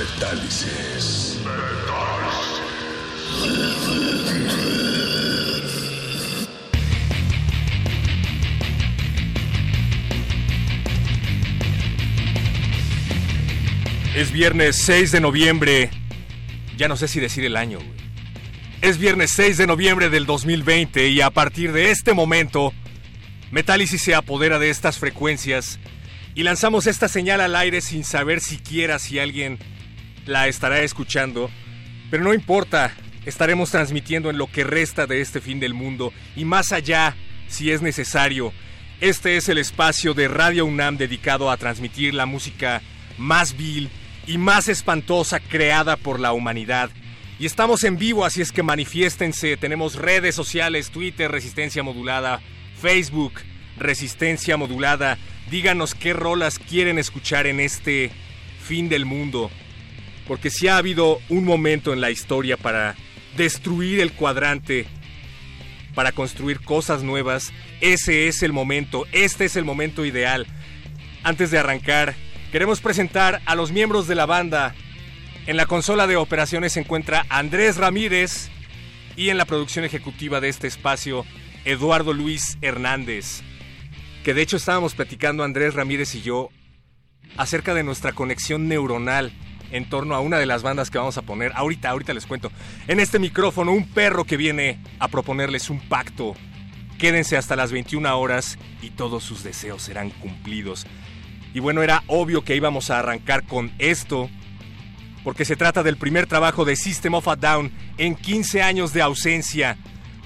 Metálisis. Es viernes 6 de noviembre. Ya no sé si decir el año. güey. Es viernes 6 de noviembre del 2020 y a partir de este momento, Metálisis se apodera de estas frecuencias y lanzamos esta señal al aire sin saber siquiera si alguien la estará escuchando. Pero no importa, estaremos transmitiendo en lo que resta de este fin del mundo y más allá, si es necesario. Este es el espacio de Radio UNAM dedicado a transmitir la música más vil y más espantosa creada por la humanidad. Y estamos en vivo, así es que manifiéstense. Tenemos redes sociales, Twitter, Resistencia Modulada, Facebook, Resistencia Modulada. Díganos qué rolas quieren escuchar en este fin del mundo. Porque si ha habido un momento en la historia para destruir el cuadrante, para construir cosas nuevas, ese es el momento, este es el momento ideal. Antes de arrancar, queremos presentar a los miembros de la banda. En la consola de operaciones se encuentra Andrés Ramírez y en la producción ejecutiva de este espacio, Eduardo Luis Hernández. Que de hecho estábamos platicando Andrés Ramírez y yo acerca de nuestra conexión neuronal en torno a una de las bandas que vamos a poner. Ahorita, ahorita les cuento. En este micrófono, un perro que viene a proponerles un pacto. Quédense hasta las 21 horas y todos sus deseos serán cumplidos. Y bueno, era obvio que íbamos a arrancar con esto, porque se trata del primer trabajo de System of a Down en 15 años de ausencia.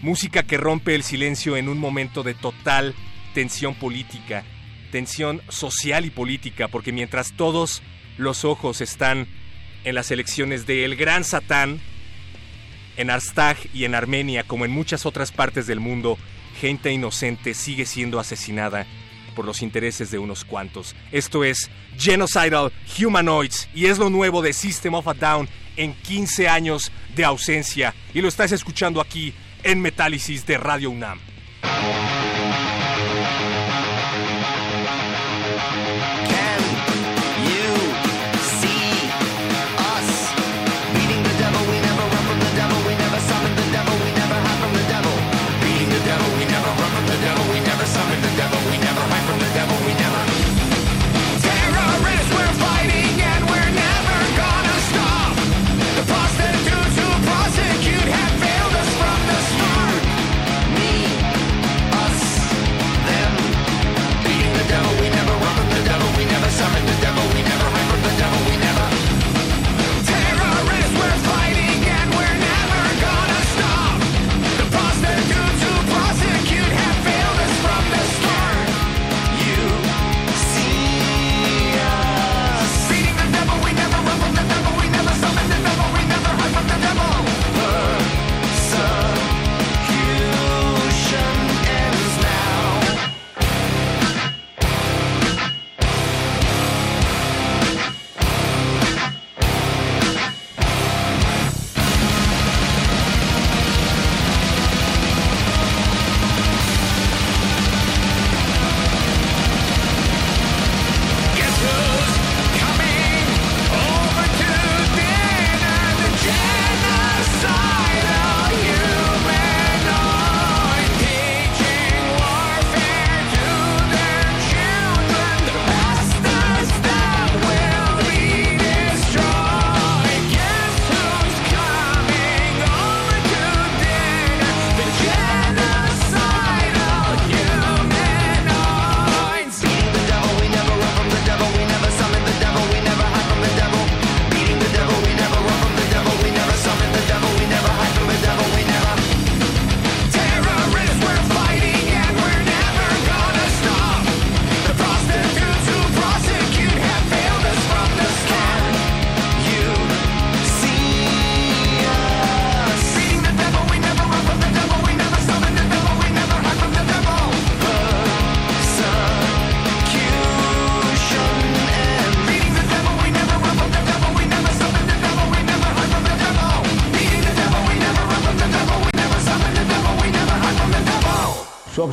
Música que rompe el silencio en un momento de total tensión política, tensión social y política, porque mientras todos los ojos están en las elecciones de El Gran Satán, en Arstag y en Armenia, como en muchas otras partes del mundo, gente inocente sigue siendo asesinada por los intereses de unos cuantos. Esto es Genocidal Humanoids y es lo nuevo de System of a Down en 15 años de ausencia. Y lo estás escuchando aquí en Metálisis de Radio UNAM.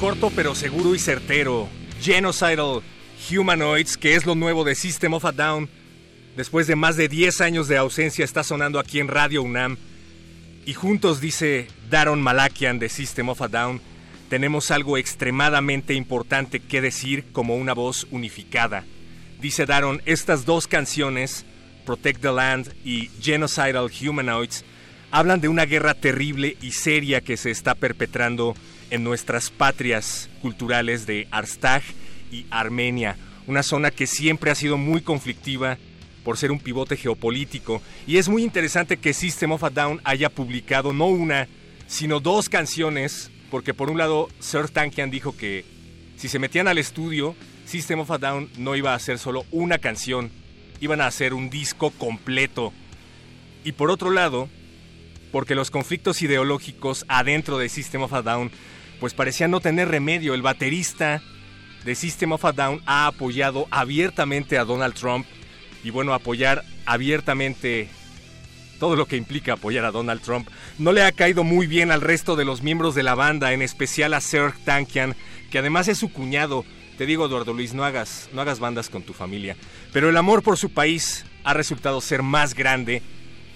Corto pero seguro y certero. Genocidal Humanoids, que es lo nuevo de System of a Down. Después de más de 10 años de ausencia está sonando aquí en Radio UNAM. Y juntos, dice Daron Malakian de System of a Down, tenemos algo extremadamente importante que decir como una voz unificada. Dice Daron, estas dos canciones, Protect the Land y Genocidal Humanoids, hablan de una guerra terrible y seria que se está perpetrando en nuestras patrias culturales de Arstag y Armenia, una zona que siempre ha sido muy conflictiva por ser un pivote geopolítico. Y es muy interesante que System of a Down haya publicado no una, sino dos canciones, porque por un lado Sir Tankian dijo que si se metían al estudio, System of a Down no iba a hacer solo una canción, iban a hacer un disco completo. Y por otro lado, porque los conflictos ideológicos adentro de System of a Down pues parecían no tener remedio. El baterista de System of a Down ha apoyado abiertamente a Donald Trump y bueno, apoyar abiertamente todo lo que implica apoyar a Donald Trump no le ha caído muy bien al resto de los miembros de la banda, en especial a Serge Tankian, que además es su cuñado. Te digo, Eduardo Luis, no hagas, no hagas bandas con tu familia. Pero el amor por su país ha resultado ser más grande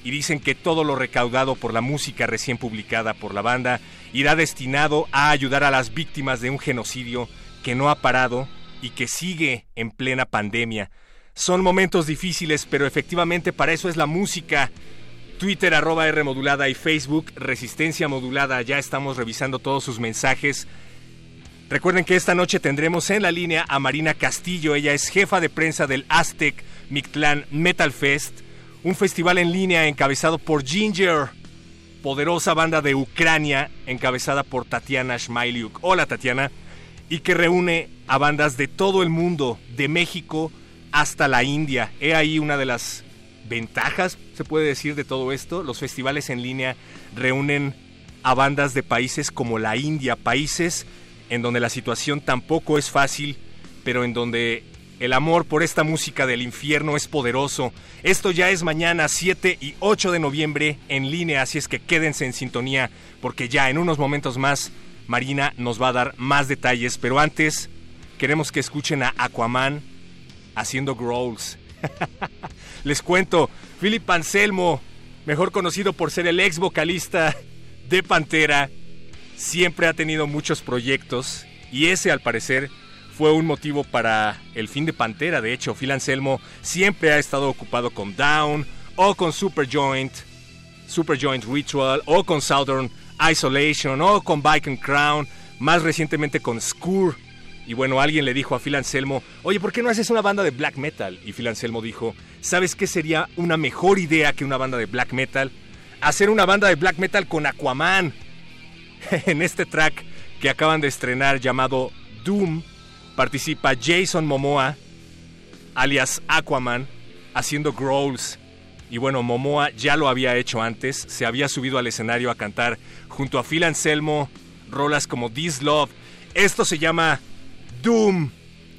y dicen que todo lo recaudado por la música recién publicada por la banda irá destinado a ayudar a las víctimas de un genocidio que no ha parado y que sigue en plena pandemia. Son momentos difíciles, pero efectivamente para eso es la música. Twitter arroba R modulada y Facebook Resistencia modulada. Ya estamos revisando todos sus mensajes. Recuerden que esta noche tendremos en la línea a Marina Castillo. Ella es jefa de prensa del Aztec Mictlán Metal Fest un festival en línea encabezado por Ginger, poderosa banda de Ucrania encabezada por Tatiana Shmailiuk. Hola Tatiana, y que reúne a bandas de todo el mundo, de México hasta la India. He ahí una de las ventajas, se puede decir, de todo esto. Los festivales en línea reúnen a bandas de países como la India, países en donde la situación tampoco es fácil, pero en donde el amor por esta música del infierno es poderoso. Esto ya es mañana 7 y 8 de noviembre en línea, así es que quédense en sintonía porque ya en unos momentos más Marina nos va a dar más detalles, pero antes queremos que escuchen a Aquaman haciendo growls. Les cuento, Philip Anselmo, mejor conocido por ser el ex vocalista de Pantera, siempre ha tenido muchos proyectos y ese al parecer fue un motivo para el fin de Pantera. De hecho, Phil Anselmo siempre ha estado ocupado con Down o con Superjoint, Superjoint Ritual o con Southern Isolation o con Bike and Crown, más recientemente con Skur. Y bueno, alguien le dijo a Phil Anselmo, oye, ¿por qué no haces una banda de black metal? Y Phil Anselmo dijo, ¿sabes qué sería una mejor idea que una banda de black metal? Hacer una banda de black metal con Aquaman. en este track que acaban de estrenar llamado Doom, participa Jason Momoa, alias Aquaman, haciendo growls. Y bueno, Momoa ya lo había hecho antes, se había subido al escenario a cantar junto a Phil Anselmo rolas como This Love. Esto se llama Doom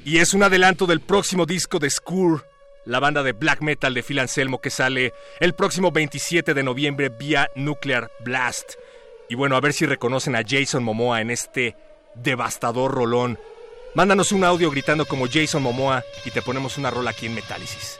y es un adelanto del próximo disco de Skur, la banda de black metal de Phil Anselmo que sale el próximo 27 de noviembre vía Nuclear Blast. Y bueno, a ver si reconocen a Jason Momoa en este devastador rolón Mándanos un audio gritando como Jason Momoa y te ponemos una rola aquí en Metálisis.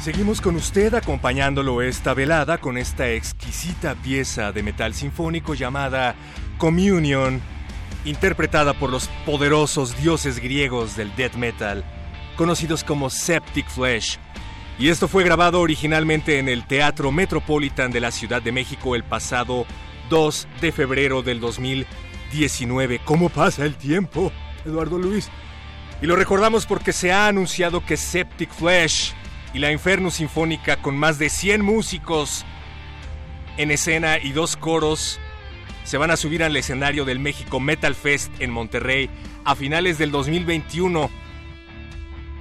Seguimos con usted acompañándolo esta velada con esta exquisita pieza de metal sinfónico llamada Communion, interpretada por los poderosos dioses griegos del death metal, conocidos como Septic Flesh. Y esto fue grabado originalmente en el Teatro Metropolitan de la Ciudad de México el pasado 2 de febrero del 2019. ¿Cómo pasa el tiempo, Eduardo Luis? Y lo recordamos porque se ha anunciado que Septic Flesh y la Inferno Sinfónica con más de 100 músicos en escena y dos coros se van a subir al escenario del México Metal Fest en Monterrey a finales del 2021.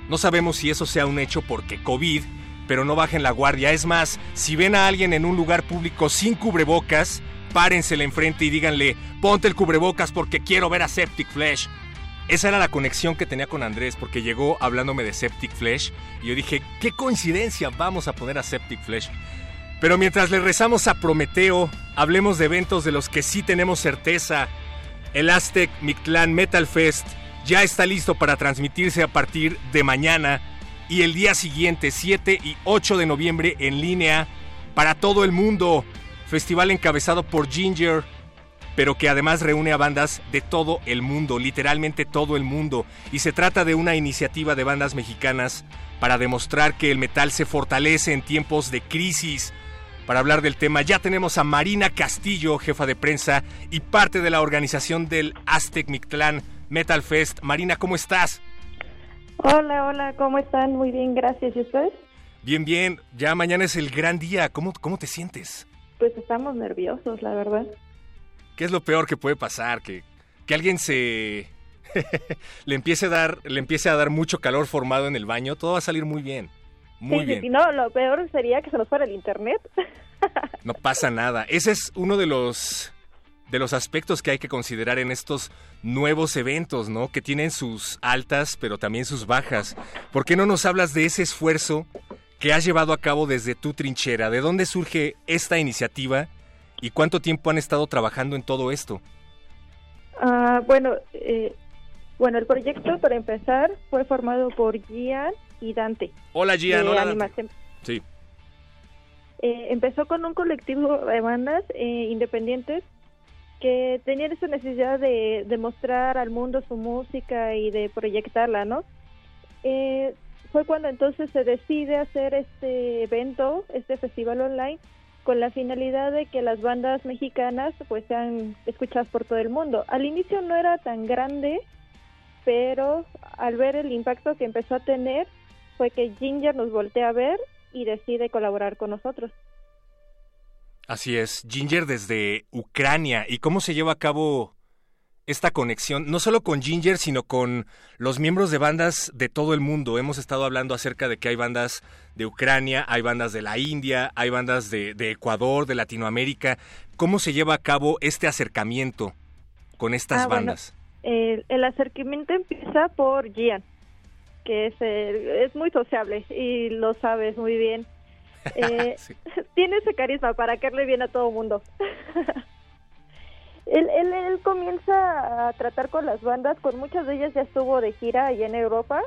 No sabemos si eso sea un hecho porque COVID, pero no bajen la guardia. Es más, si ven a alguien en un lugar público sin cubrebocas, párensele enfrente y díganle, ponte el cubrebocas porque quiero ver a Septic Flesh. Esa era la conexión que tenía con Andrés, porque llegó hablándome de Septic Flesh y yo dije, qué coincidencia, vamos a poner a Septic Flesh. Pero mientras le rezamos a Prometeo, hablemos de eventos de los que sí tenemos certeza. El Aztec Mictlán Metal Fest ya está listo para transmitirse a partir de mañana y el día siguiente, 7 y 8 de noviembre, en línea para todo el mundo. Festival encabezado por Ginger, pero que además reúne a bandas de todo el mundo, literalmente todo el mundo. Y se trata de una iniciativa de bandas mexicanas para demostrar que el metal se fortalece en tiempos de crisis. Para hablar del tema ya tenemos a Marina Castillo, jefa de prensa y parte de la organización del Aztec Mictlán Metal Fest. Marina, ¿cómo estás? Hola, hola, ¿cómo están? Muy bien, gracias. ¿Y ustedes? Bien, bien. Ya mañana es el gran día. ¿Cómo, cómo te sientes? Pues estamos nerviosos, la verdad. ¿Qué es lo peor que puede pasar? Que, que alguien se... le, empiece a dar, le empiece a dar mucho calor formado en el baño. Todo va a salir muy bien. Muy sí, bien. Sí, no, lo peor sería que se nos fuera el internet. no pasa nada. Ese es uno de los de los aspectos que hay que considerar en estos nuevos eventos, ¿no? Que tienen sus altas, pero también sus bajas. ¿Por qué no nos hablas de ese esfuerzo que has llevado a cabo desde tu trinchera? ¿De dónde surge esta iniciativa y cuánto tiempo han estado trabajando en todo esto? Uh, bueno, eh, bueno, el proyecto para empezar fue formado por Gian y Dante. Hola Gian, hola. Dante. Sí. Eh, empezó con un colectivo de bandas eh, independientes que tenían esa necesidad de, de, mostrar al mundo su música y de proyectarla, ¿no? Eh, fue cuando entonces se decide hacer este evento, este festival online, con la finalidad de que las bandas mexicanas pues sean escuchadas por todo el mundo. Al inicio no era tan grande, pero al ver el impacto que empezó a tener, fue que Ginger nos voltea a ver y decide colaborar con nosotros. Así es, Ginger desde Ucrania. ¿Y cómo se lleva a cabo esta conexión, no solo con Ginger, sino con los miembros de bandas de todo el mundo? Hemos estado hablando acerca de que hay bandas de Ucrania, hay bandas de la India, hay bandas de, de Ecuador, de Latinoamérica. ¿Cómo se lleva a cabo este acercamiento con estas ah, bandas? Bueno, el, el, acercamiento empieza por Gian, que es, el, es muy sociable y lo sabes muy bien. Eh, sí. Tiene ese carisma para caerle bien a todo mundo. él, él, él, comienza a tratar con las bandas, con muchas de ellas ya estuvo de gira allá en Europa.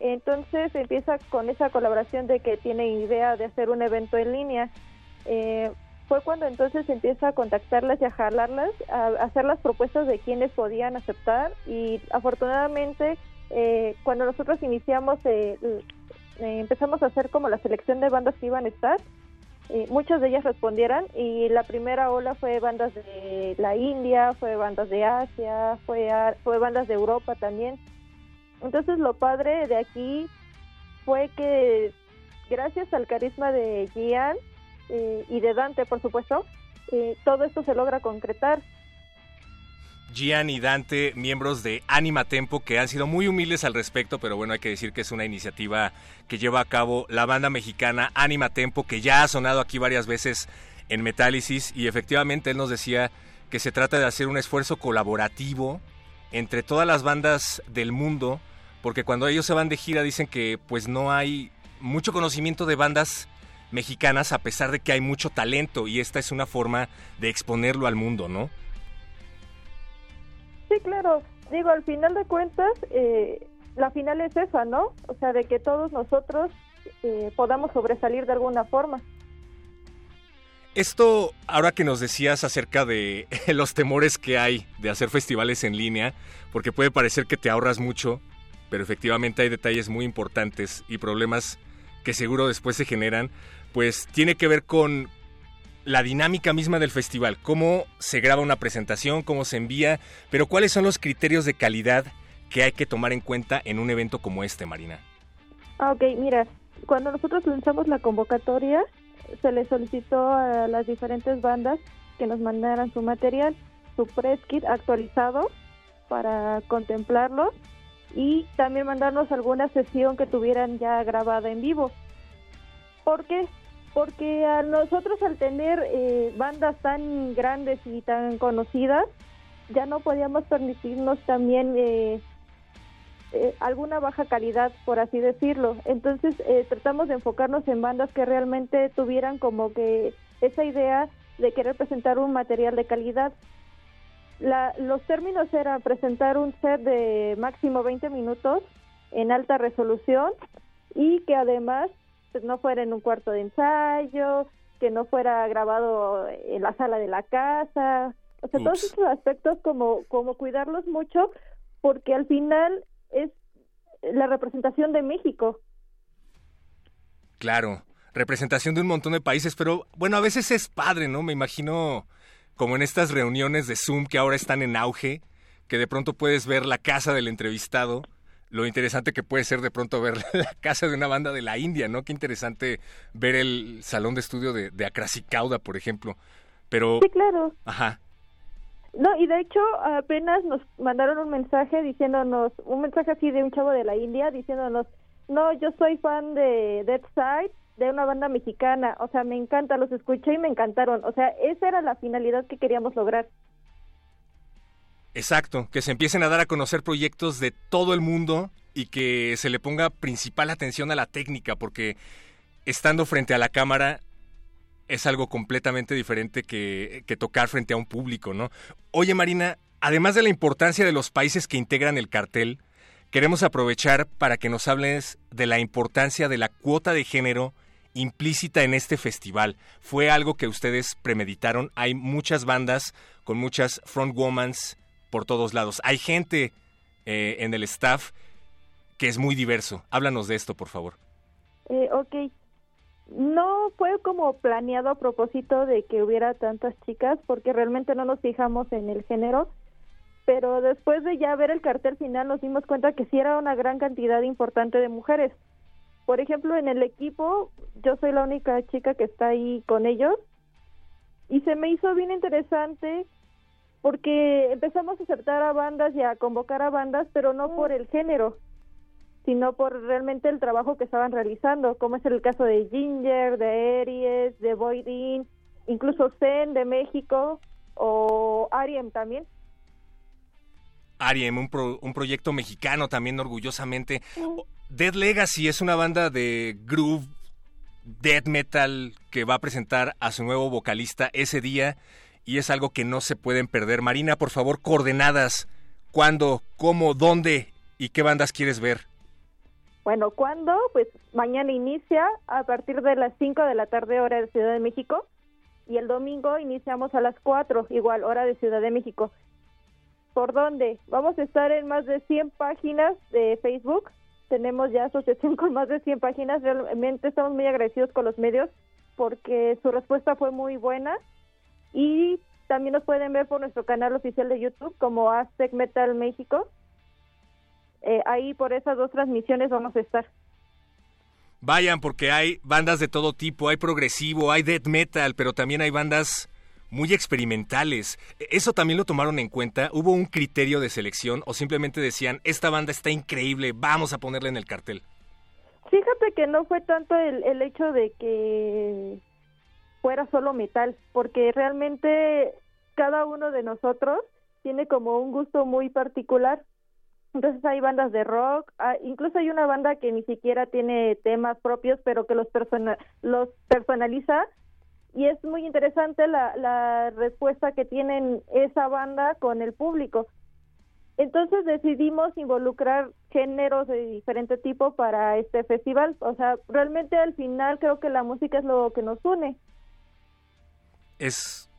Entonces empieza con esa colaboración de que tiene idea de hacer un evento en línea. Eh, fue cuando entonces empieza a contactarlas y a jalarlas, a, hacer las propuestas de quienes podían aceptar y afortunadamente eh, cuando nosotros iniciamos eh, eh, empezamos a hacer como la selección de bandas que iban a estar. Eh, muchas de ellas respondieran y la primera ola fue bandas de la India, fue bandas de Asia, fue, fue bandas de Europa también. Entonces lo padre de aquí fue que gracias al carisma de Gian eh, y de Dante, por supuesto, eh, todo esto se logra concretar. Gian y Dante, miembros de Anima Tempo, que han sido muy humildes al respecto, pero bueno, hay que decir que es una iniciativa que lleva a cabo la banda mexicana Anima Tempo, que ya ha sonado aquí varias veces en Metálisis, y efectivamente él nos decía que se trata de hacer un esfuerzo colaborativo entre todas las bandas del mundo, porque cuando ellos se van de gira dicen que pues no hay mucho conocimiento de bandas mexicanas a pesar de que hay mucho talento y esta es una forma de exponerlo al mundo, ¿no? Sí, claro. Digo, al final de cuentas, eh, la final es esa, ¿no? O sea, de que todos nosotros eh, podamos sobresalir de alguna forma. Esto, ahora que nos decías acerca de los temores que hay de hacer festivales en línea, porque puede parecer que te ahorras mucho, pero efectivamente hay detalles muy importantes y problemas que seguro después se generan, pues tiene que ver con la dinámica misma del festival, cómo se graba una presentación, cómo se envía, pero cuáles son los criterios de calidad que hay que tomar en cuenta en un evento como este, Marina. Ah, ok, mira, cuando nosotros lanzamos la convocatoria, se le solicitó a las diferentes bandas que nos mandaran su material, su press kit actualizado para contemplarlo y también mandarnos alguna sesión que tuvieran ya grabada en vivo. ¿Por qué? Porque a nosotros al tener eh, bandas tan grandes y tan conocidas, ya no podíamos permitirnos también eh, eh, alguna baja calidad, por así decirlo. Entonces tratamos de enfocarnos en bandas que realmente tuvieran como que esa idea de querer presentar un material de calidad. los términos eran presentar un set de máximo 20 minutos en alta resolución y que además pues, no fuera en un cuarto de ensayo, que no fuera grabado en la sala de la casa, o sea, todos esos aspectos como, como cuidarlos mucho porque al final es la representación de México. Claro, representación de un montón de países, pero bueno, a veces es padre, ¿no? Me imagino como en estas reuniones de Zoom que ahora están en auge, que de pronto puedes ver la casa del entrevistado, lo interesante que puede ser de pronto ver la casa de una banda de la India, ¿no? Qué interesante ver el salón de estudio de, de Cauda, por ejemplo. Pero... Sí, claro. Ajá. No, y de hecho apenas nos mandaron un mensaje diciéndonos, un mensaje así de un chavo de la India diciéndonos, no, yo soy fan de Dead Side de una banda mexicana, o sea, me encanta, los escuché y me encantaron, o sea, esa era la finalidad que queríamos lograr. Exacto, que se empiecen a dar a conocer proyectos de todo el mundo y que se le ponga principal atención a la técnica, porque estando frente a la cámara es algo completamente diferente que, tocar frente a un público, ¿no? Oye, Marina, además de la importancia de los países que integran el cartel, queremos aprovechar para que nos hables de la importancia de la cuota de género implícita en este festival. ¿Fue algo que ustedes premeditaron? Hay muchas bandas con muchas frontwomans por todos lados. Hay gente eh, en el staff que es muy diverso. Háblanos de esto, por favor. Eh, ok. No fue como planeado a propósito de que hubiera tantas chicas, porque realmente no nos fijamos en el género, pero después de ya ver el cartel final nos dimos cuenta que sí era una gran cantidad importante de mujeres. Por ejemplo, en el equipo, yo soy la única chica que está ahí con ellos y se me hizo bien interesante porque empezamos a aceptar a bandas y a convocar a bandas, pero no por el género, sino por realmente el trabajo que estaban realizando, como es el caso de Ginger, de Aries, de Boydin, incluso Zen de México o Ariem también. Ariem, un, un proyecto mexicano también orgullosamente. Dead Legacy es una banda de groove, death metal que va a presentar a su nuevo vocalista ese día y es algo que no se pueden perder. Marina, por favor, coordenadas. ¿Cuándo, cómo, dónde y qué bandas quieres ver? Bueno, ¿cuándo? Pues mañana inicia a partir de las 5 de la tarde hora de Ciudad de México y el domingo iniciamos a las 4, igual hora de Ciudad de México. ¿Por dónde? Vamos a estar en más de 100 páginas de Facebook tenemos ya asociación con más de 100 páginas. Realmente estamos muy agradecidos con los medios porque su respuesta fue muy buena y también nos pueden ver por nuestro canal oficial de YouTube como Aztec Metal México. Eh, ahí por esas dos transmisiones vamos a estar. Vayan porque hay bandas de todo tipo, hay progresivo, hay death metal, pero también hay bandas muy experimentales. ¿Eso también lo tomaron en cuenta? ¿Hubo un criterio de selección o simplemente decían, esta banda está increíble, vamos a ponerla en el cartel? Fíjate que no fue tanto el, el hecho de que fuera solo metal, porque realmente cada uno de nosotros tiene como un gusto muy particular. Entonces hay bandas de rock, ah, incluso hay una banda que ni siquiera tiene temas propios, pero que los, los personaliza y es muy interesante la, la respuesta que tienen esa banda con el público. Entonces decidimos involucrar géneros de diferente tipo para este festival. O sea, realmente al final creo que la música es lo que nos une. Es,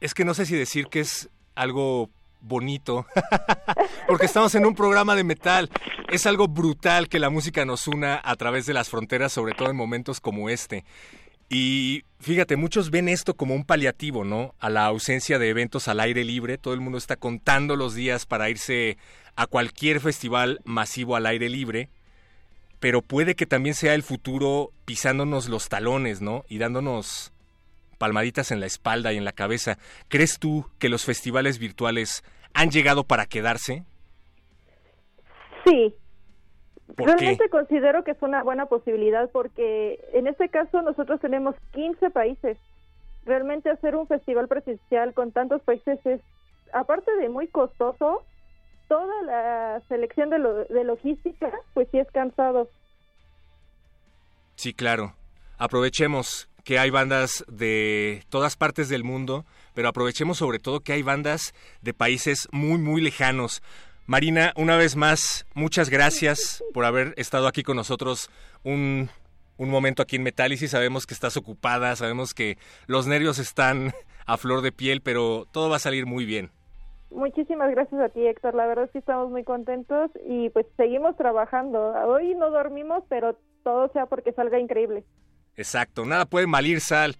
es que no sé si decir que es algo bonito, porque estamos en un programa de metal. Es algo brutal que la música nos una a través de las fronteras, sobre todo en momentos como este. Y fíjate, muchos ven esto como un paliativo, ¿no? A la ausencia de eventos al aire libre. Todo el mundo está contando los días para irse a cualquier festival masivo al aire libre. Pero puede que también sea el futuro pisándonos los talones, ¿no? Y dándonos palmaditas en la espalda y en la cabeza. ¿Crees tú que los festivales virtuales han llegado para quedarse? Sí. ¿Por Realmente considero que es una buena posibilidad porque en este caso nosotros tenemos 15 países. Realmente hacer un festival presencial con tantos países es, aparte de muy costoso, toda la selección de, lo- de logística, pues sí es cansado. Sí, claro. Aprovechemos que hay bandas de todas partes del mundo, pero aprovechemos sobre todo que hay bandas de países muy, muy lejanos. Marina, una vez más, muchas gracias por haber estado aquí con nosotros un, un momento aquí en Metálisis. Sabemos que estás ocupada, sabemos que los nervios están a flor de piel, pero todo va a salir muy bien. Muchísimas gracias a ti, Héctor. La verdad sí estamos muy contentos y pues seguimos trabajando. Hoy no dormimos, pero todo sea porque salga increíble. Exacto, nada puede malir sal.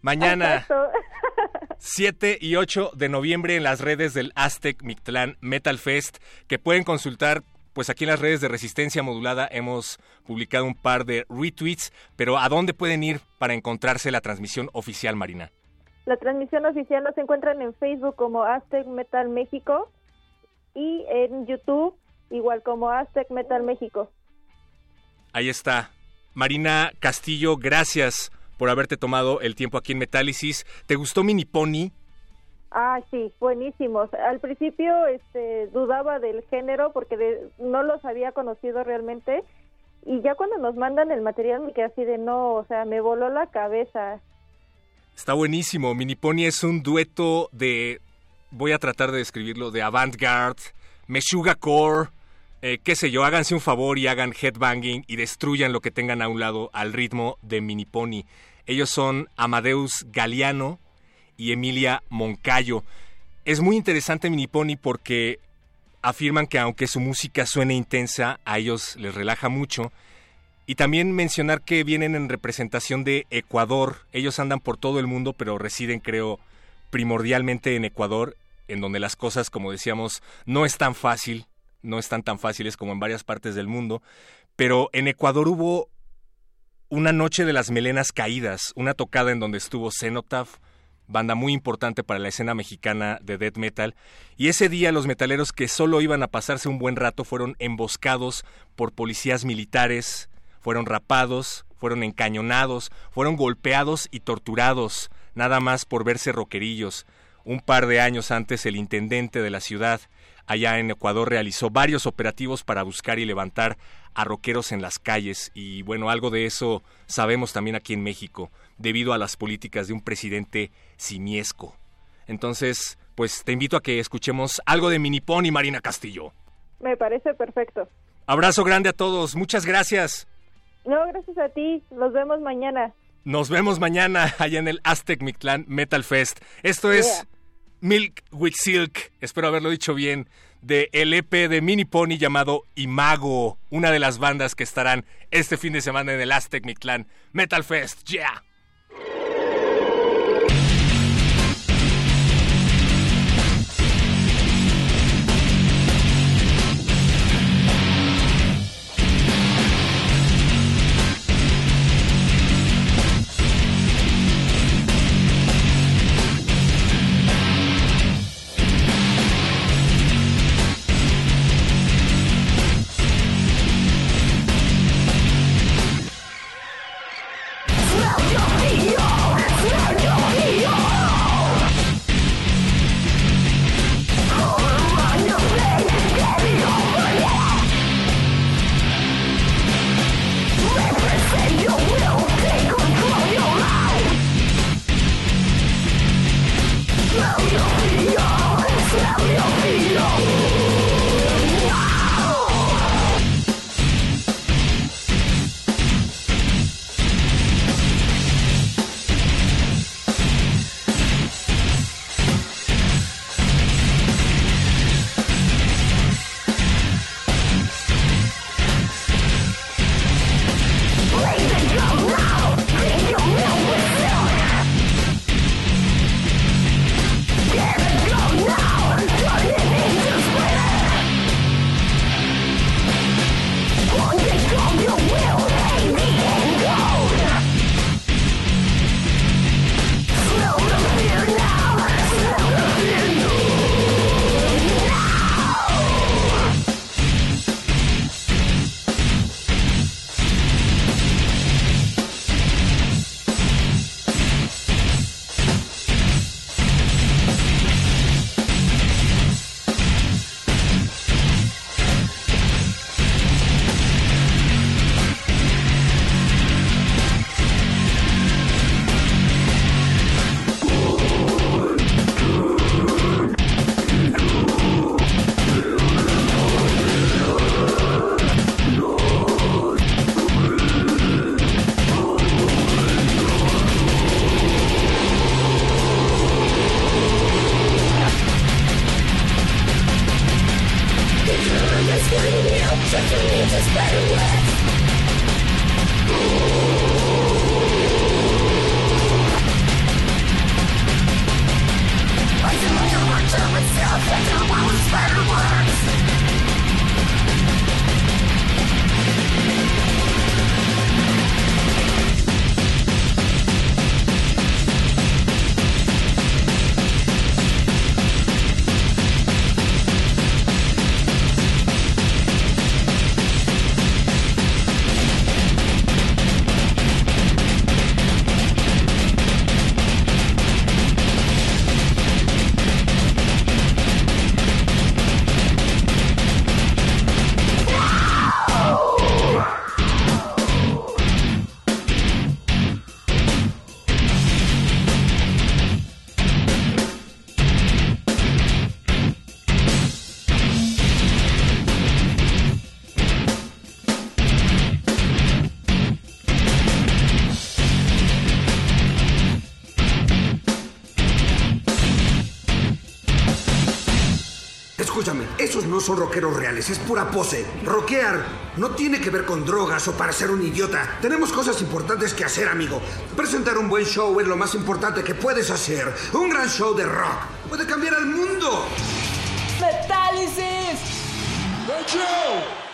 Mañana. Exacto. 7 y 8 de noviembre en las redes del Aztec Mictlán Metal Fest, que pueden consultar. Pues aquí en las redes de Resistencia Modulada hemos publicado un par de retweets, pero ¿a dónde pueden ir para encontrarse la transmisión oficial, Marina? La transmisión oficial nos encuentran en Facebook como Aztec Metal México y en YouTube igual como Aztec Metal México. Ahí está. Marina Castillo, gracias por haberte tomado el tiempo aquí en Metálisis. ¿Te gustó Mini Pony? Ah, sí, buenísimos. Al principio este, dudaba del género porque de- no los había conocido realmente y ya cuando nos mandan el material me quedé así de no, o sea, me voló la cabeza. Está buenísimo. Mini Pony es un dueto de. Voy a tratar de describirlo: de avant-garde, Meshuga Core. Eh, qué sé yo, háganse un favor y hagan headbanging y destruyan lo que tengan a un lado al ritmo de Mini Pony. Ellos son Amadeus Galeano y Emilia Moncayo. Es muy interesante Mini Pony porque afirman que aunque su música suene intensa, a ellos les relaja mucho. Y también mencionar que vienen en representación de Ecuador. Ellos andan por todo el mundo, pero residen, creo, primordialmente en Ecuador, en donde las cosas, como decíamos, no es tan fácil, no están tan fáciles como en varias partes del mundo. Pero en Ecuador hubo una noche de las melenas caídas, una tocada en donde estuvo Cenotaph, banda muy importante para la escena mexicana de death metal, y ese día los metaleros que solo iban a pasarse un buen rato fueron emboscados por policías militares, fueron rapados, fueron encañonados, fueron golpeados y torturados, nada más por verse roquerillos. Un par de años antes el intendente de la ciudad, allá en Ecuador, realizó varios operativos para buscar y levantar a roqueros en las calles y bueno, algo de eso sabemos también aquí en México, debido a las políticas de un presidente simiesco. Entonces, pues te invito a que escuchemos algo de Minipón y Marina Castillo. Me parece perfecto. Abrazo grande a todos, muchas gracias. No, gracias a ti. Nos vemos mañana. Nos vemos mañana allá en el Aztec Mictlán Metal Fest. Esto es Yeah. Milk with Silk, espero haberlo dicho bien, de el EP de Mini Pony llamado Imago, una de las bandas que estarán este fin de semana en el Aztec Mictlán Metal Fest. Yeah. Escúchame, esos no son rockeros reales, es pura pose. Rockear no tiene que ver con drogas o para ser un idiota. Tenemos cosas importantes que hacer, amigo. Presentar un buen show es lo más importante que puedes hacer. Un gran show de rock puede cambiar al mundo. ¡Metálisis! ¡Show!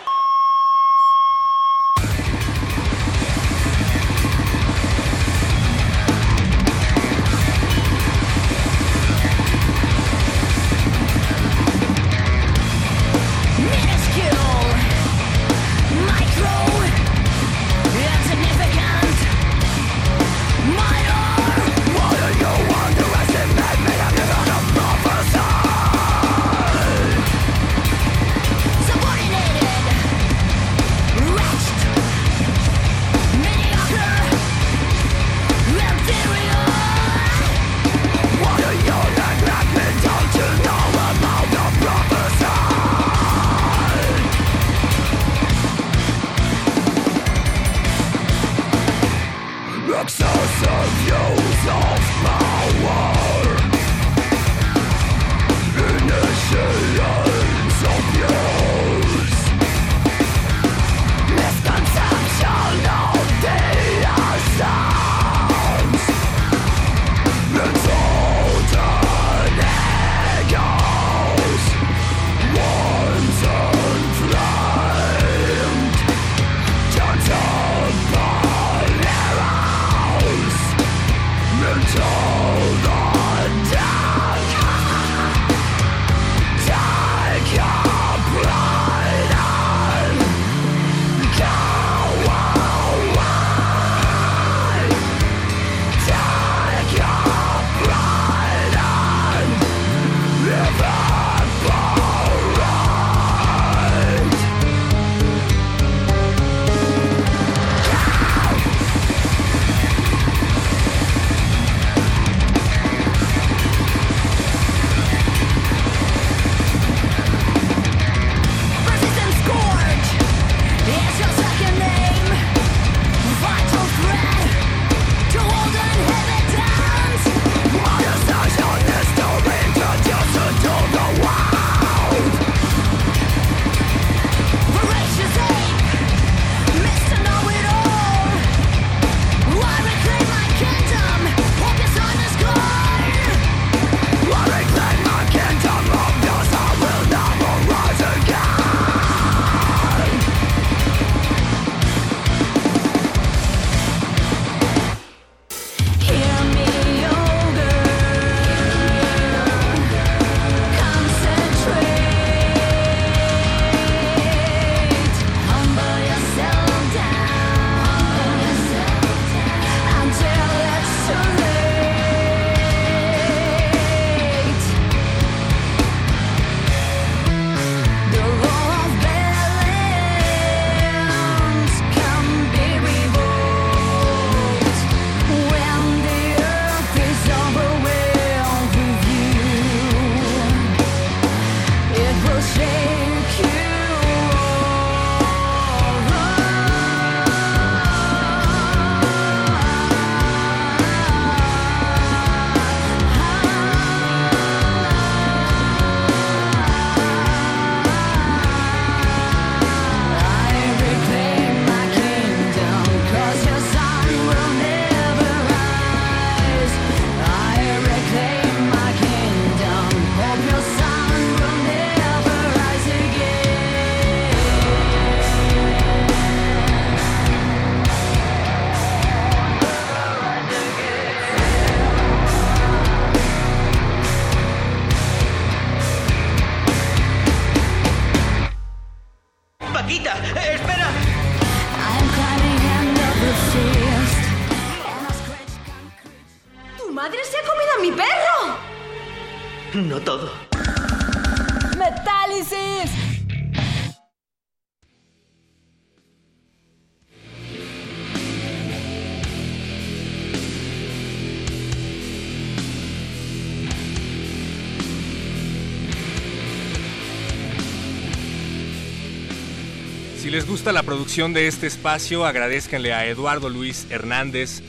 La producción de este espacio, agradezcanle a Eduardo Luis Hernández.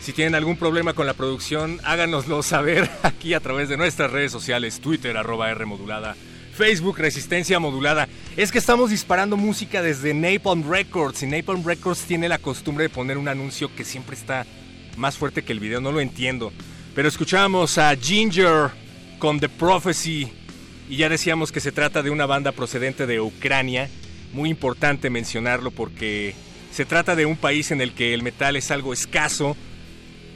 Si tienen algún problema con la producción, háganoslo saber aquí a través de nuestras redes sociales, Twitter, arroba R modulada, Facebook Resistencia Modulada. Es que estamos disparando música desde Napalm Records y Napalm Records tiene la costumbre de poner un anuncio que siempre está más fuerte que el video, no lo entiendo. Pero escuchábamos a Ginger con The Prophecy y ya decíamos que se trata de una banda procedente de Ucrania. Muy importante mencionarlo porque se trata de un país en el que el metal es algo escaso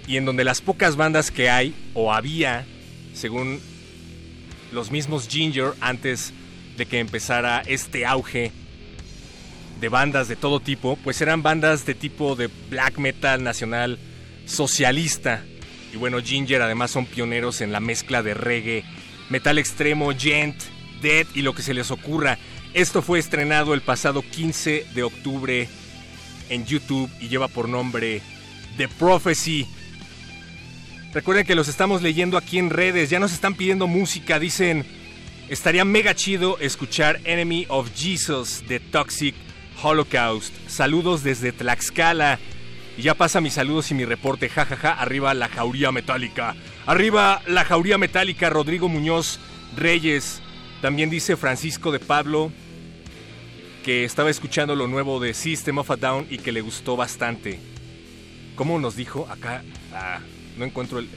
y en donde las pocas bandas que hay o había, según los mismos Ginger antes de que empezara este auge de bandas de todo tipo, pues eran bandas de tipo de black metal nacional socialista. Y bueno, Ginger además son pioneros en la mezcla de reggae, metal extremo, gent, dead y lo que se les ocurra. Esto fue estrenado el pasado 15 de octubre en YouTube y lleva por nombre The Prophecy. Recuerden que los estamos leyendo aquí en redes, ya nos están pidiendo música, dicen, estaría mega chido escuchar Enemy of Jesus de Toxic Holocaust. Saludos desde Tlaxcala. Y ya pasa mis saludos y mi reporte, jajaja, arriba la jauría metálica. Arriba la jauría metálica, Rodrigo Muñoz Reyes. También dice Francisco de Pablo que estaba escuchando lo nuevo de System of a Down y que le gustó bastante. ¿Cómo nos dijo? Acá ah, no encuentro el...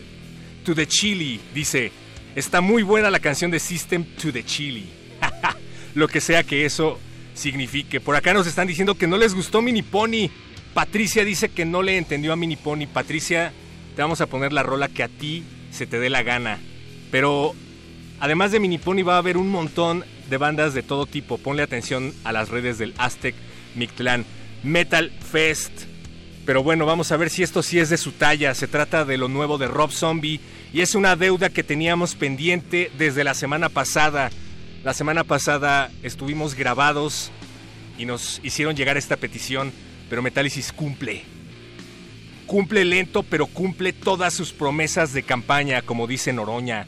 To the Chili, dice. Está muy buena la canción de System to the Chili. lo que sea que eso signifique. Por acá nos están diciendo que no les gustó Mini Pony. Patricia dice que no le entendió a Mini Pony. Patricia, te vamos a poner la rola que a ti se te dé la gana. Pero además de Mini Pony va a haber un montón de bandas de todo tipo. Ponle atención a las redes del Aztec Mictlán. Metal Fest. Pero bueno, vamos a ver si esto sí es de su talla. Se trata de lo nuevo de Rob Zombie y es una deuda que teníamos pendiente desde la semana pasada. La semana pasada estuvimos grabados y nos hicieron llegar esta petición pero Metálisis cumple. Cumple lento, pero cumple todas sus promesas de campaña, como dice Noroña.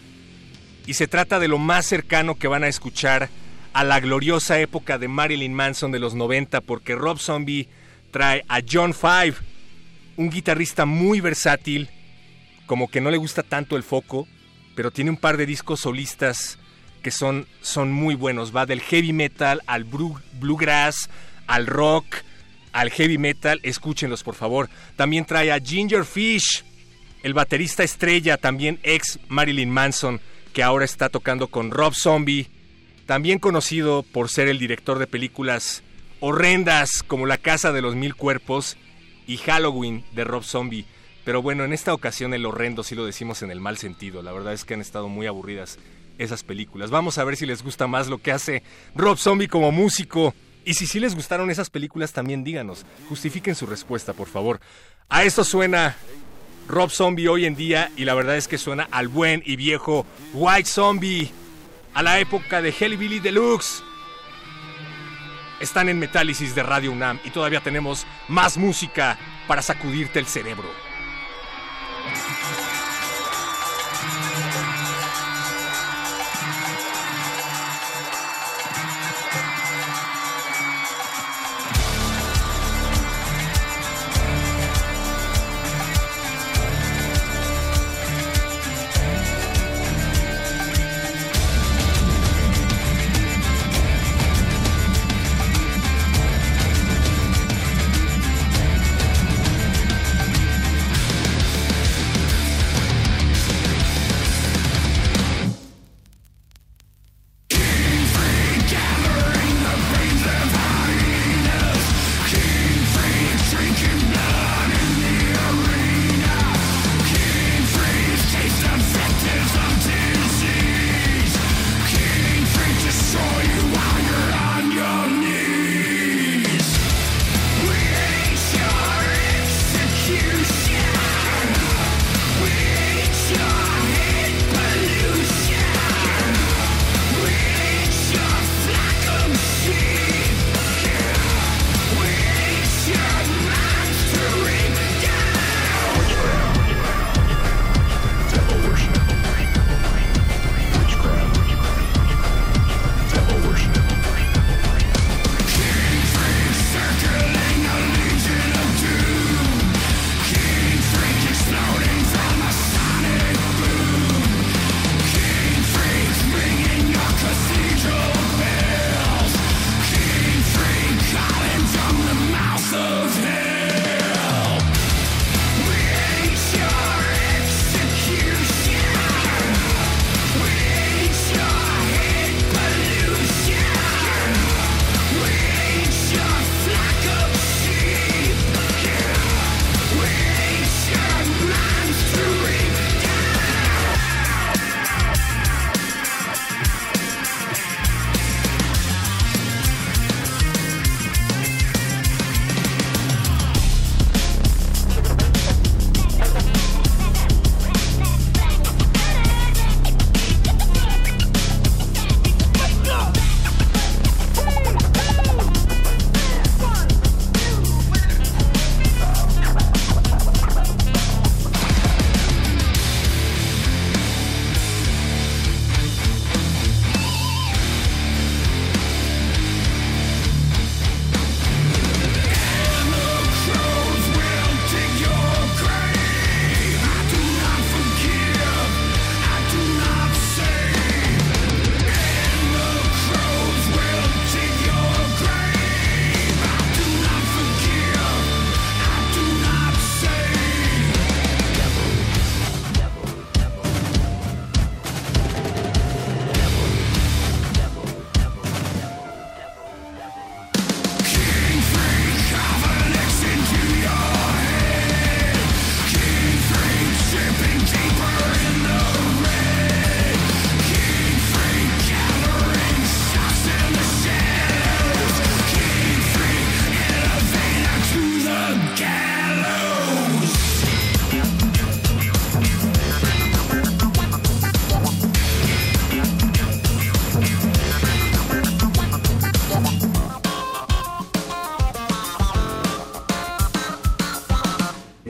Y se trata de lo más cercano que van a escuchar a la gloriosa época de Marilyn Manson de los 90, porque Rob Zombie trae a John Five, un guitarrista muy versátil, como que no le gusta tanto el foco, pero tiene un par de discos solistas que son, son muy buenos. Va del heavy metal al bluegrass, al rock, al heavy metal, escúchenlos por favor. También trae a Ginger Fish, el baterista estrella, también ex Marilyn Manson, que ahora está tocando con Rob Zombie, también conocido por ser el director de películas horrendas como La Casa de los Mil Cuerpos y Halloween de Rob Zombie. Pero bueno, en esta ocasión el horrendo sí lo decimos en el mal sentido. La verdad es que han estado muy aburridas esas películas. Vamos a ver si les gusta más lo que hace Rob Zombie como músico. Y si sí les gustaron esas películas, también díganos. Justifiquen su respuesta, por favor. A esto suena Rob Zombie hoy en día y la verdad es que suena al buen y viejo White Zombie. A la época de Helly Billy Deluxe. Están en Metálisis de Radio UNAM y todavía tenemos más música para sacudirte el cerebro.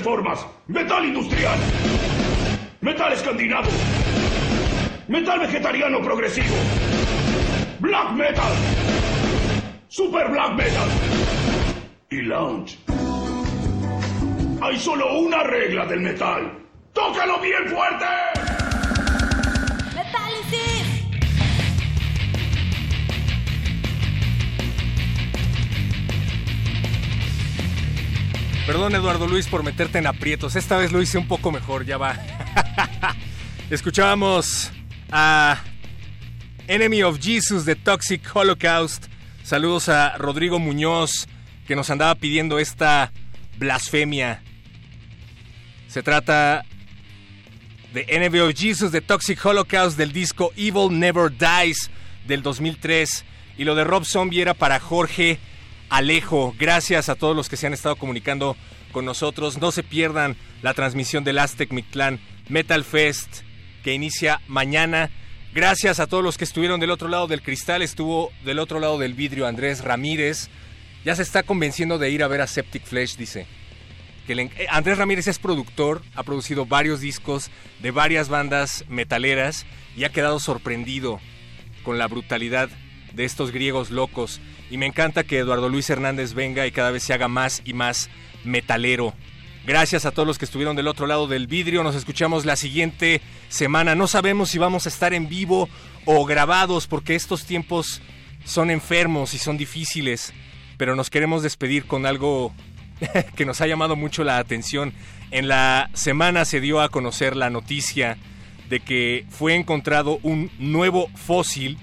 Formas. Metal industrial. Metal escandinavo. Metal vegetariano progresivo. Black metal. Super black metal. Y lounge. Hay solo una regla del metal. Eduardo Luis, por meterte en aprietos. Esta vez lo hice un poco mejor, ya va. Escuchábamos a Enemy of Jesus de Toxic Holocaust. Saludos a Rodrigo Muñoz, que nos andaba pidiendo esta blasfemia. Se trata de Enemy of Jesus de Toxic Holocaust del disco Evil Never Dies del 2003. Y lo de Rob Zombie era para Jorge Alejo. Gracias a todos los que se han estado comunicando con nosotros. No se pierdan la transmisión del Aztec Mictlán Metal Fest que inicia mañana. Gracias a todos los que estuvieron del otro lado del cristal. Estuvo del otro lado del vidrio Andrés Ramírez. Ya se está convenciendo de ir a ver a Septic Flesh, dice. Que eh, Andrés Ramírez es productor, ha producido varios discos de varias bandas metaleras y ha quedado sorprendido con la brutalidad de estos griegos locos. Y me encanta que Eduardo Luis Hernández venga y cada vez se haga más y más metalero. Gracias a todos los que estuvieron del otro lado del vidrio. Nos escuchamos la siguiente semana. No sabemos si vamos a estar en vivo o grabados porque estos tiempos son enfermos y son difíciles. pero nos queremos despedir con algo que nos ha llamado mucho la atención. En la semana se dio a conocer la noticia de que fue encontrado un nuevo fósil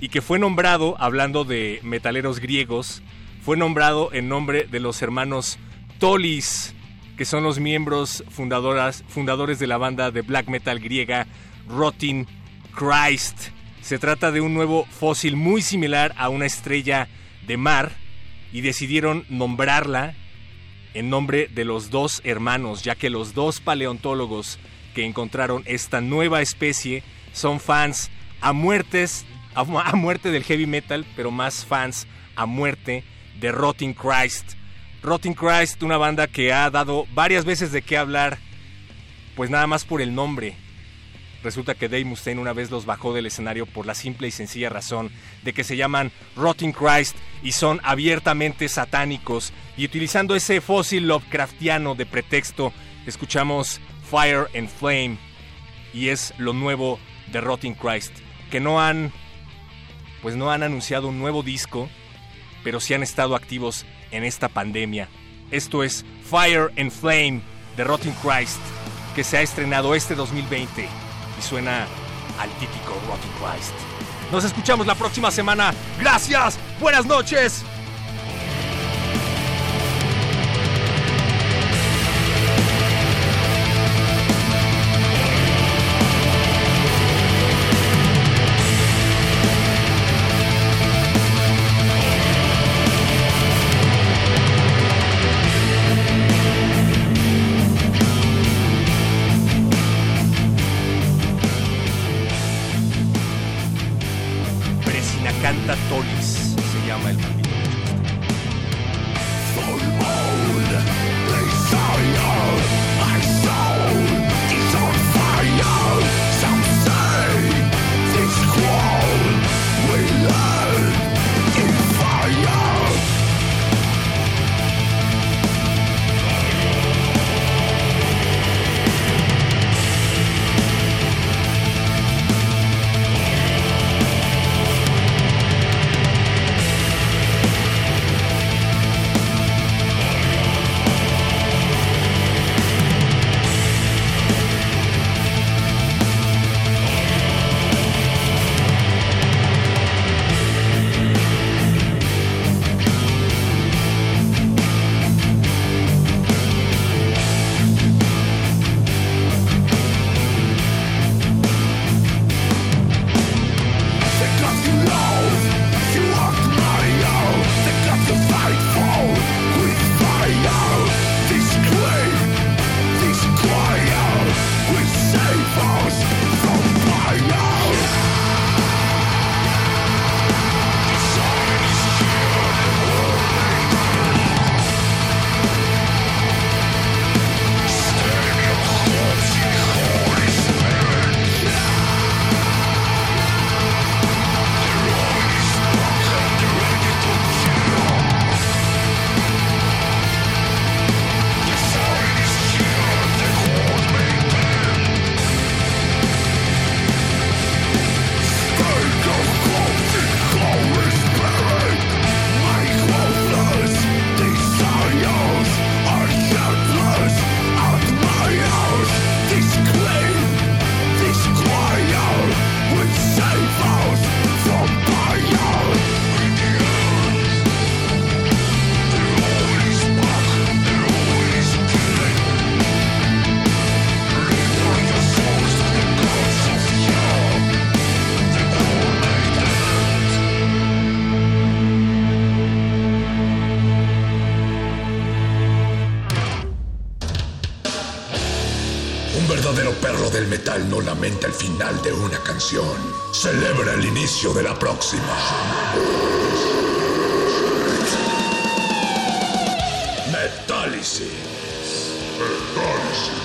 y que fue nombrado, hablando de metaleros griegos, fue nombrado en nombre de los hermanos Tolis, que son los miembros fundadoras, fundadores de la banda de black metal griega Rotting Christ. Se trata de un nuevo fósil muy similar a una estrella de mar y decidieron nombrarla en nombre de los dos hermanos, ya que los dos paleontólogos que encontraron esta nueva especie son fans a muertes a, muerte del heavy metal, pero más fans a muerte de Rotting Christ. Rotting Christ, una banda que ha dado varias veces de qué hablar, pues nada más por el nombre. Resulta que Dave Mustaine una vez los bajó del escenario por la simple y sencilla razón de que se llaman Rotting Christ y son abiertamente satánicos. Y utilizando ese fósil Lovecraftiano de pretexto, escuchamos Fire and Flame y es lo nuevo de Rotting Christ, que no han pues no han anunciado un nuevo disco, pero sí han estado activos en esta pandemia. Esto es Fire and Flame de Rotting Christ, que se ha estrenado este 2020 y suena al típico Rotting Christ. Nos escuchamos la próxima semana. Gracias, buenas noches. Celebra el inicio de la próxima. Metálisis. Metálisis.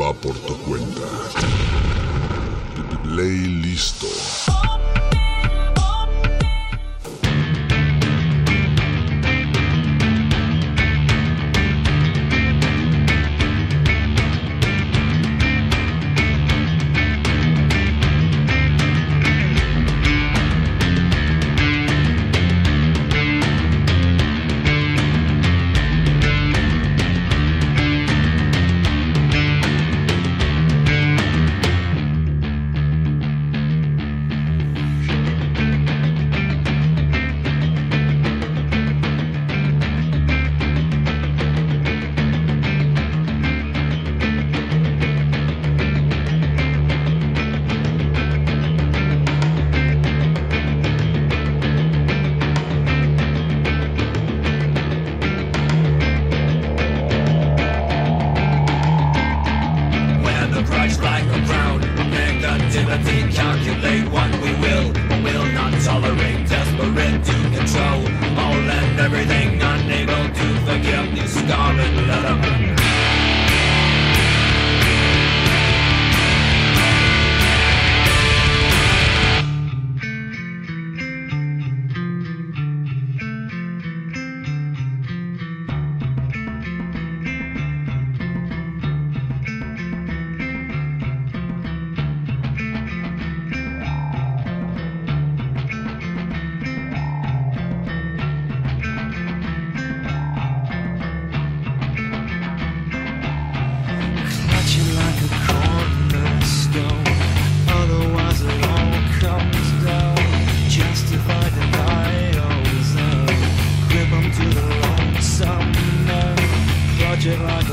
va por tu cuenta. Play listo. magic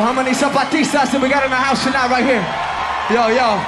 how many zapatistas did we got in the house tonight right here? Yo, yo.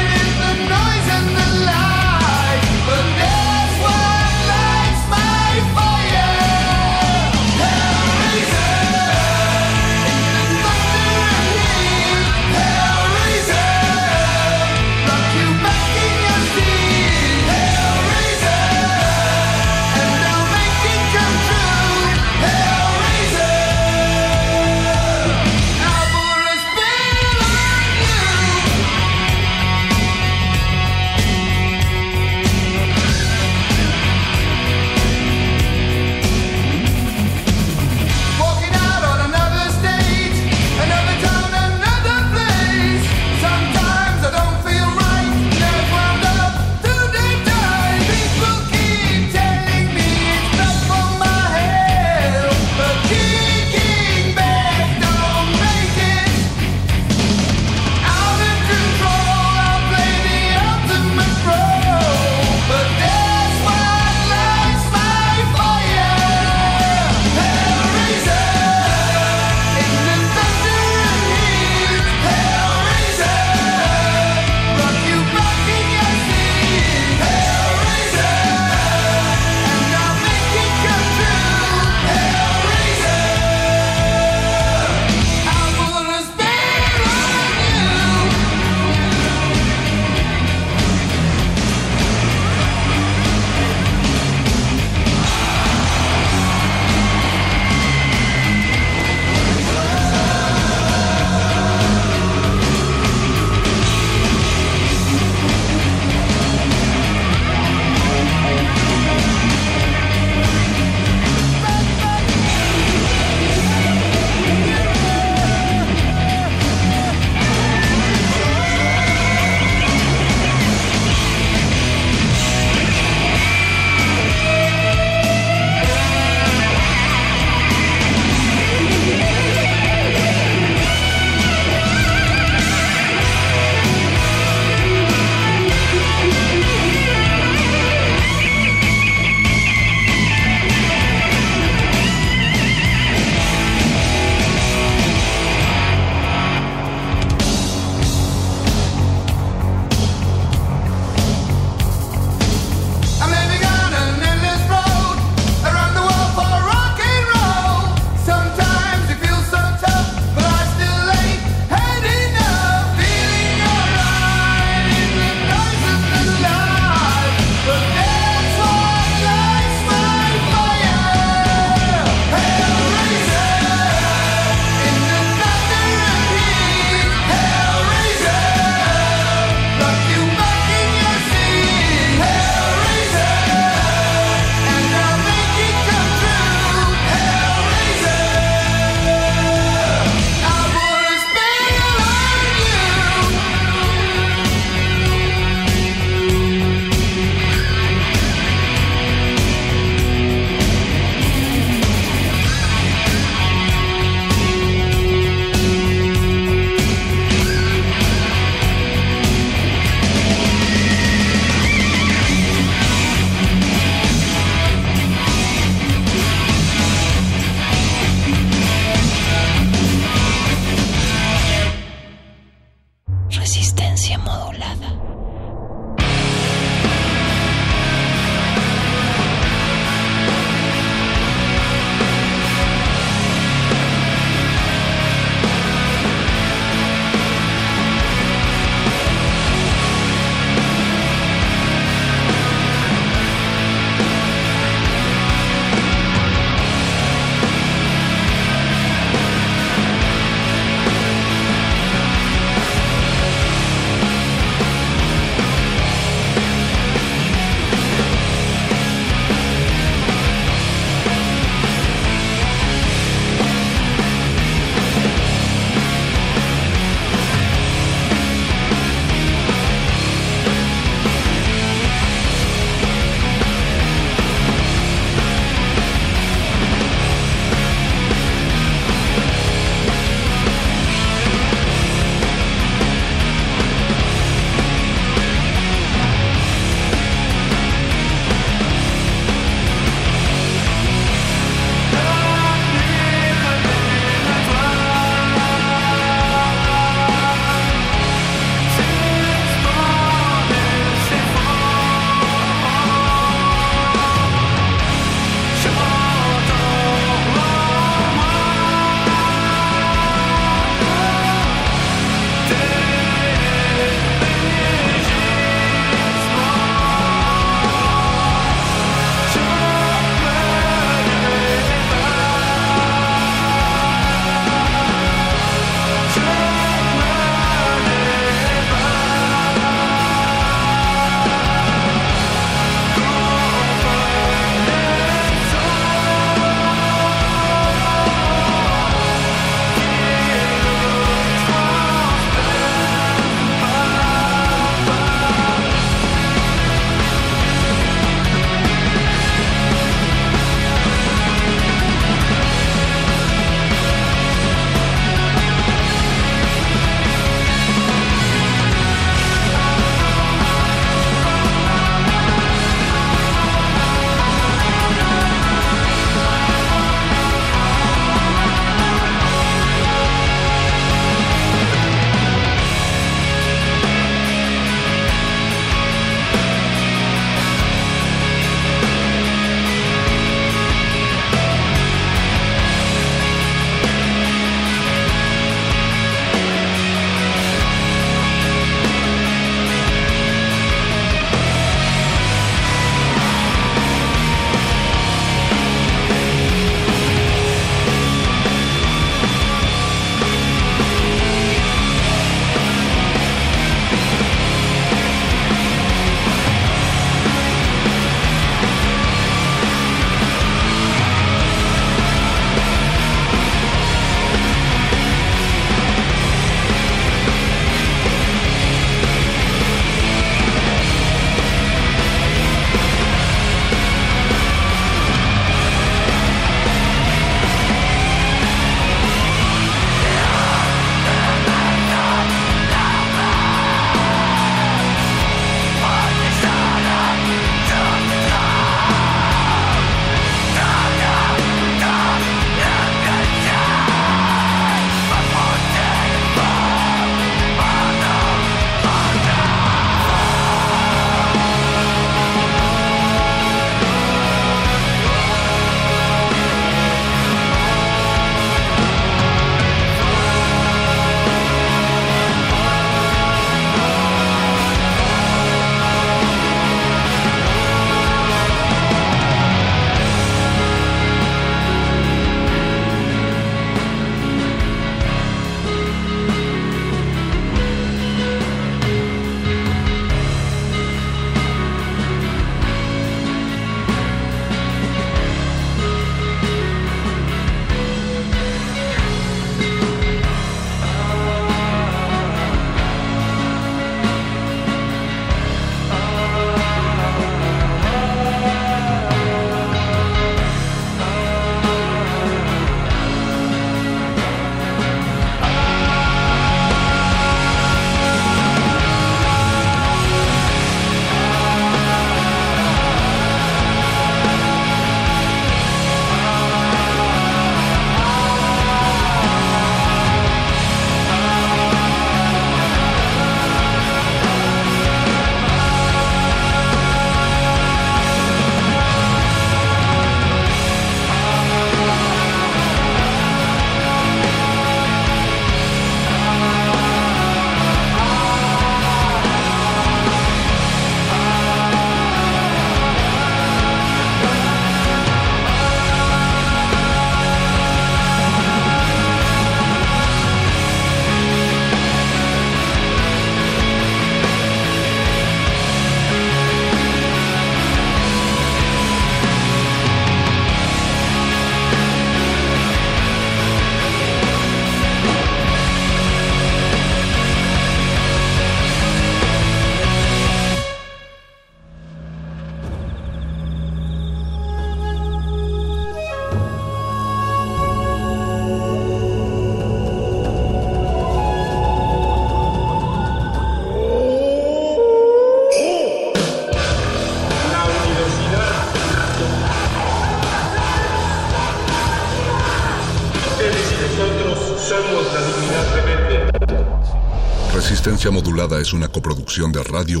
Es una coproducción de Radio